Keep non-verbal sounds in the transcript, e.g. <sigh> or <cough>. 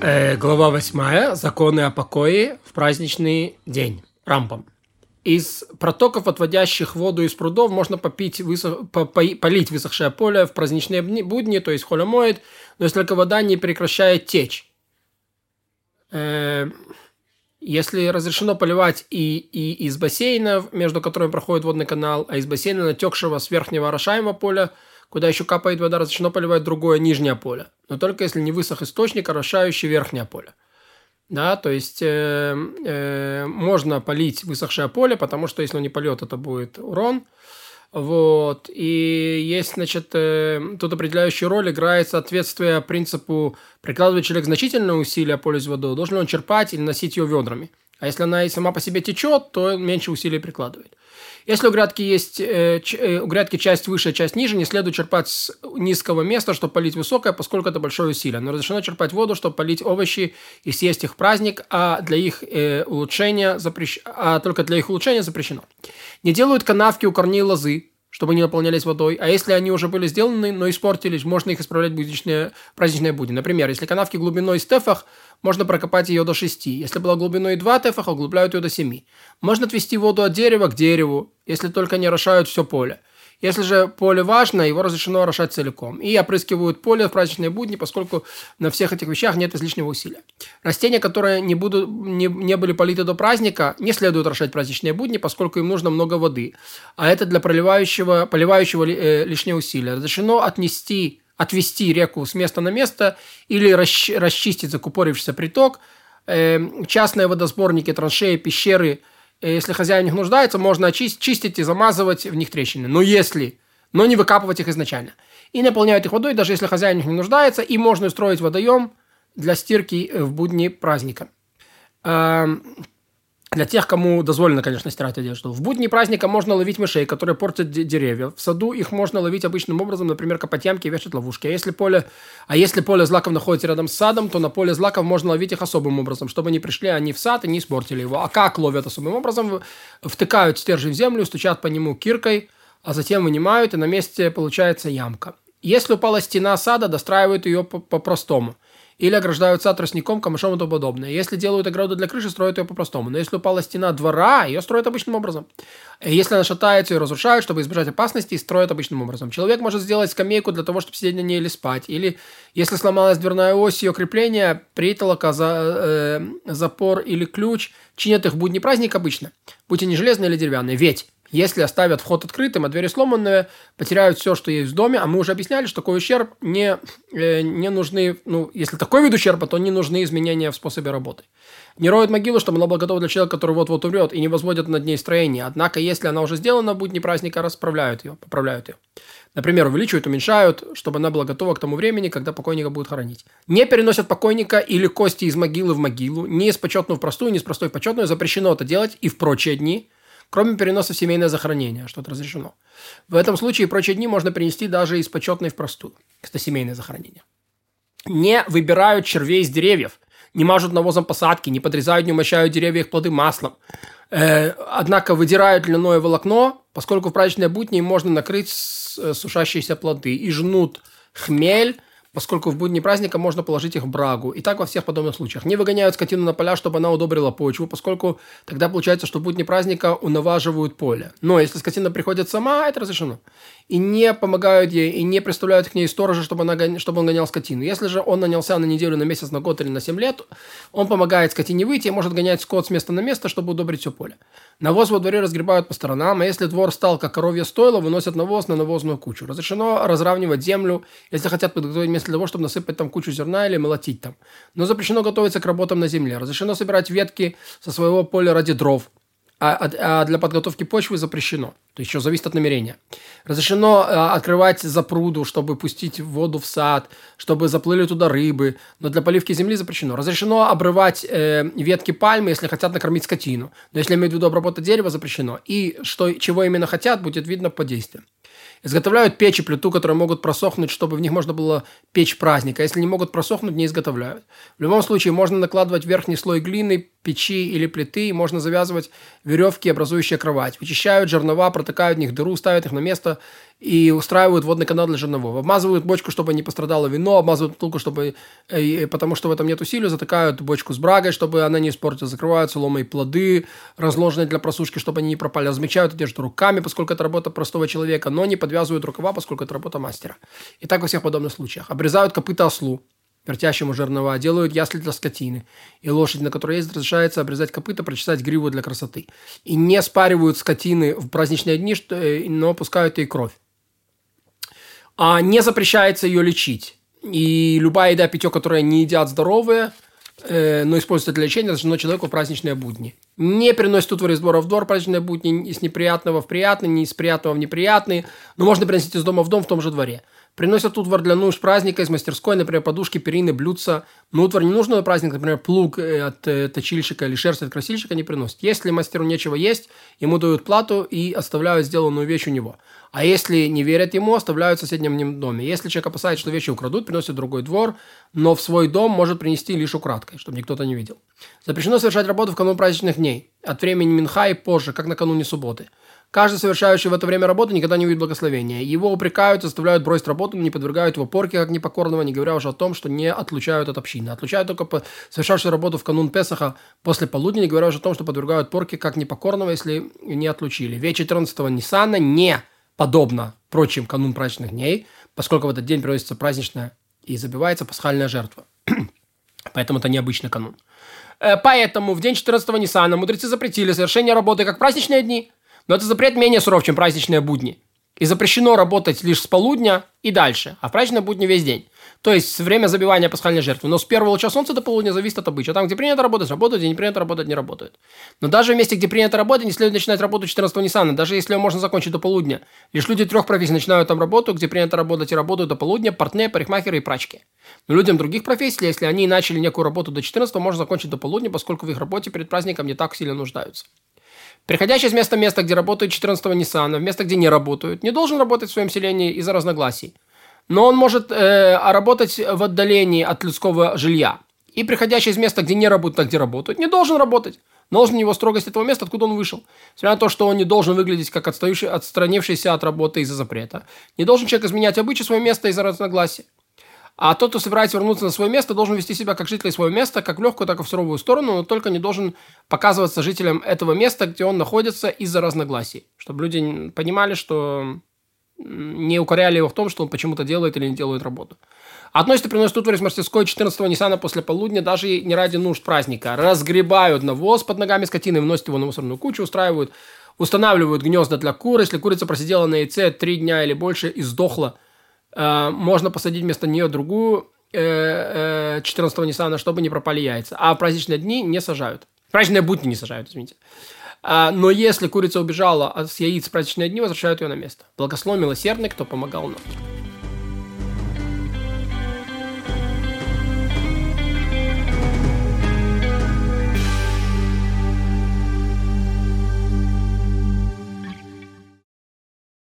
Э, глава 8. Законы о покое в праздничный день. Рампам. Из протоков, отводящих воду из прудов, можно попить, высох, по, по, полить высохшее поле в праздничные будни, то есть холя моет, но если только вода не прекращает течь. Э, если разрешено поливать и, и из бассейнов, между которыми проходит водный канал, а из бассейна, натекшего с верхнего орошаемого поля, куда еще капает вода, разрешено поливать другое нижнее поле. Но только если не высох источник, орошающий верхнее поле. Да, то есть э, э, можно полить высохшее поле, потому что если он не польет, это будет урон. Вот. И есть, значит, э, тут определяющую роль играет соответствие принципу прикладывает человек значительные усилия, пользуясь водой, должен ли он черпать или носить ее ведрами. А если она и сама по себе течет, то меньше усилий прикладывает. Если у грядки есть э, э, у грядки часть выше, часть ниже, не следует черпать с низкого места, чтобы полить высокое, поскольку это большое усилие. Но разрешено черпать воду, чтобы полить овощи и съесть их в праздник, а для их э, улучшения запрещ... а только для их улучшения запрещено. Не делают канавки у корней лозы, чтобы они наполнялись водой. А если они уже были сделаны, но испортились, можно их исправлять в будничные, праздничные будни. Например, если канавки глубиной в тефах, можно прокопать ее до 6. Если была глубиной 2 тефаха, углубляют ее до 7. Можно отвести воду от дерева к дереву, если только не орошают все поле. Если же поле важно, его разрешено орошать целиком. И опрыскивают поле в праздничные будни, поскольку на всех этих вещах нет излишнего усилия. Растения, которые не, будут, не, не были политы до праздника, не следует орошать праздничные будни, поскольку им нужно много воды. А это для проливающего, поливающего э, лишнее усилие. Разрешено отнести, отвести реку с места на место или расч, расчистить закупорившийся приток. Э, частные водосборники, траншеи, пещеры – если хозяин в них нуждается, можно очистить, чистить и замазывать в них трещины. Но если, но не выкапывать их изначально. И наполняют их водой, даже если хозяин в них не нуждается, и можно устроить водоем для стирки в будни праздника. Для тех, кому дозволено, конечно, стирать одежду. В будни праздника можно ловить мышей, которые портят деревья. В саду их можно ловить обычным образом, например, копать ямки и вешать ловушки. А если поле, а если поле злаков находится рядом с садом, то на поле злаков можно ловить их особым образом, чтобы они пришли они в сад и не испортили его. А как ловят особым образом? Втыкают стержень в землю, стучат по нему киркой, а затем вынимают, и на месте получается ямка. Если упала стена сада, достраивают ее по-простому – или ограждают сад тростником, камышом и тому подобное. Если делают ограду для крыши, строят ее по-простому. Но если упала стена двора, ее строят обычным образом. Если она шатается, ее разрушают, чтобы избежать опасности, и строят обычным образом. Человек может сделать скамейку для того, чтобы сидеть на ней или спать. Или, если сломалась дверная ось, ее крепление, притолока, за, э, запор или ключ, чинят их в будний праздник обычно. Будь они железные или деревянные. Ведь если оставят вход открытым, а двери сломанные, потеряют все, что есть в доме. А мы уже объясняли, что такой ущерб не, э, не нужны, ну, если такой вид ущерба, то не нужны изменения в способе работы. Не роют могилу, чтобы она была готова для человека, который вот-вот умрет, и не возводят над ней строение. Однако, если она уже сделана, будет не праздника, расправляют ее, поправляют ее. Например, увеличивают, уменьшают, чтобы она была готова к тому времени, когда покойника будут хоронить. Не переносят покойника или кости из могилы в могилу, ни из почетную в простую, ни из простой в почетную. Запрещено это делать и в прочие дни – кроме переноса в семейное захоронение, что-то разрешено. В этом случае прочие дни можно принести даже из почетной в простую. Это семейное захоронение. Не выбирают червей из деревьев, не мажут навозом посадки, не подрезают, не умощают деревья их плоды маслом. Э, однако выдирают льняное волокно, поскольку в праздничные будни можно накрыть э, сушащиеся плоды и жнут хмель, поскольку в будни праздника можно положить их в брагу. И так во всех подобных случаях. Не выгоняют скотину на поля, чтобы она удобрила почву, поскольку тогда получается, что в будни праздника унаваживают поле. Но если скотина приходит сама, это разрешено. И не помогают ей, и не представляют к ней сторожа, чтобы, она, чтобы он гонял скотину. Если же он нанялся на неделю, на месяц, на год или на 7 лет, он помогает скотине выйти и может гонять скот с места на место, чтобы удобрить все поле. Навоз во дворе разгребают по сторонам, а если двор стал как коровье стойло, выносят навоз на навозную кучу. Разрешено разравнивать землю, если хотят подготовить место для того, чтобы насыпать там кучу зерна или молотить там. Но запрещено готовиться к работам на земле. Разрешено собирать ветки со своего поля ради дров. А, а, а для подготовки почвы запрещено. То есть еще зависит от намерения. Разрешено а, открывать запруду, чтобы пустить воду в сад, чтобы заплыли туда рыбы, но для поливки земли запрещено. Разрешено обрывать э, ветки пальмы, если хотят накормить скотину. Но если имеют в виду обработать дерево, запрещено. И что, чего именно хотят, будет видно по действиям. Изготовляют печь и плиту, которые могут просохнуть, чтобы в них можно было печь праздник. А если не могут просохнуть, не изготовляют. В любом случае, можно накладывать верхний слой глины, печи или плиты, и можно завязывать веревки, образующие кровать. Вычищают жернова, протыкают в них дыру, ставят их на место и устраивают водный канал для жерновов. Обмазывают бочку, чтобы не пострадало вино, обмазывают бутылку, чтобы, э, потому что в этом нет усилий, затыкают бочку с брагой, чтобы она не испортилась, закрывают соломой плоды, разложенные для просушки, чтобы они не пропали, размечают одежду руками, поскольку это работа простого человека, но не подвязывают рукава, поскольку это работа мастера. И так во всех подобных случаях. Обрезают копыта ослу, вертящему жернова, делают ясли для скотины. И лошадь, на которой есть, разрешается обрезать копыта, прочесать гриву для красоты. И не спаривают скотины в праздничные дни, э, но пускают ей кровь. А не запрещается ее лечить. И любая еда, питье, которое не едят здоровые, э, но используется для лечения, разрешено человеку в праздничные будни. Не приносит утварь из двора в двор праздничные будни, из неприятного в приятный, не из приятного в неприятный, но можно приносить из дома в дом в том же дворе. Приносят утварь для нужд праздника из мастерской, например, подушки, перины, блюдца. Но утварь не нужно на праздник, например, плуг э, от э, точильщика или шерсть от красильщика не приносят. Если мастеру нечего есть, ему дают плату и оставляют сделанную вещь у него. А если не верят ему, оставляют в соседнем доме. Если человек опасается, что вещи украдут, приносит другой двор, но в свой дом может принести лишь украдкой, чтобы никто-то не видел. Запрещено совершать работу в канун праздничных дней, от времени Минха и позже, как накануне субботы. Каждый, совершающий в это время работу, никогда не увидит благословения. Его упрекают, заставляют бросить работу, не подвергают его порке, как непокорного, не говоря уже о том, что не отлучают от общины. Отлучают только по совершавшую работу в канун Песаха после полудня, не говоря уже о том, что подвергают порке, как непокорного, если не отлучили. Вечер 14-го Ниссана не подобно прочим канун праздничных дней, поскольку в этот день проводится праздничная и забивается пасхальная жертва. <clears throat> Поэтому это необычный канун. Э, поэтому в день 14-го Ниссана мудрецы запретили совершение работы как праздничные дни – но это запрет менее суров, чем праздничные будни. И запрещено работать лишь с полудня и дальше, а в праздничные будни весь день. То есть время забивания пасхальной жертвы. Но с первого луча солнца до полудня зависит от обычая. Там, где принято работать, работают, где не принято работать, не работают. Но даже в месте, где принято работать, не следует начинать работу 14-го Ниссана, даже если ее можно закончить до полудня. Лишь люди трех профессий начинают там работу, где принято работать и работают до полудня, портные, парикмахеры и прачки. Но людям других профессий, если они начали некую работу до 14 можно закончить до полудня, поскольку в их работе перед праздником не так сильно нуждаются. Приходящий с места в место, где работают 14-го Ниссана, в место, где не работают, не должен работать в своем селении из-за разногласий. Но он может э, работать в отдалении от людского жилья. И приходящий из места, где не работают, а где работают, не должен работать. Должен его строгость этого места, откуда он вышел. Несмотря на то, что он не должен выглядеть как отстающий, отстранившийся от работы из-за запрета. Не должен человек изменять обычаи свое место из-за разногласий. А тот, кто собирается вернуться на свое место, должен вести себя как житель своего места, как в легкую, так и в суровую сторону, но только не должен показываться жителям этого места, где он находится из-за разногласий. Чтобы люди понимали, что не укоряли его в том, что он почему-то делает или не делает работу. Относят и приносят утварь из мастерской 14-го Ниссана после полудня, даже не ради нужд праздника. Разгребают навоз под ногами скотины, вносят его на мусорную кучу, устраивают, устанавливают гнезда для кур. Если курица просидела на яйце три дня или больше и сдохла – можно посадить вместо нее другую 14-го э, э, Ниссана, чтобы не пропали яйца. А в праздничные дни не сажают. В праздничные будни не сажают, извините. А, но если курица убежала с яиц в праздничные дни, возвращают ее на место. Благословен милосердный, кто помогал нам.